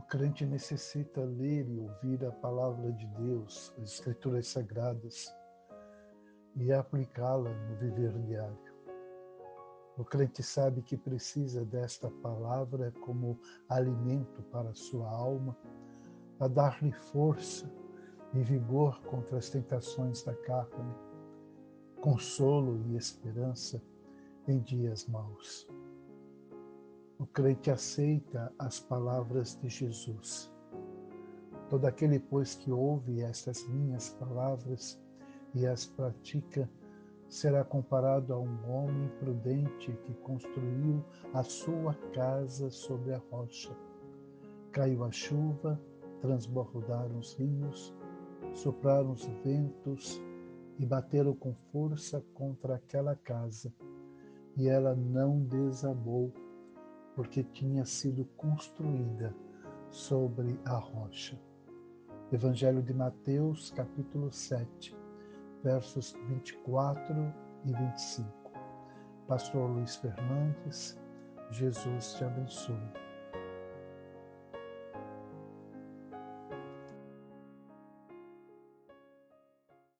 crente necessita ler e ouvir a palavra de Deus, as Escrituras Sagradas, e aplicá-la no viver diário. O crente sabe que precisa desta palavra como alimento para a sua alma, a dar-lhe força e vigor contra as tentações da carne, consolo e esperança em dias maus. Crente aceita as palavras de Jesus. Todo aquele, pois, que ouve estas minhas palavras e as pratica, será comparado a um homem prudente que construiu a sua casa sobre a rocha. Caiu a chuva, transbordaram os rios, sopraram os ventos e bateram com força contra aquela casa, e ela não desabou porque tinha sido construída sobre a rocha. Evangelho de Mateus, capítulo 7, versos 24 e 25. Pastor Luiz Fernandes, Jesus te abençoe.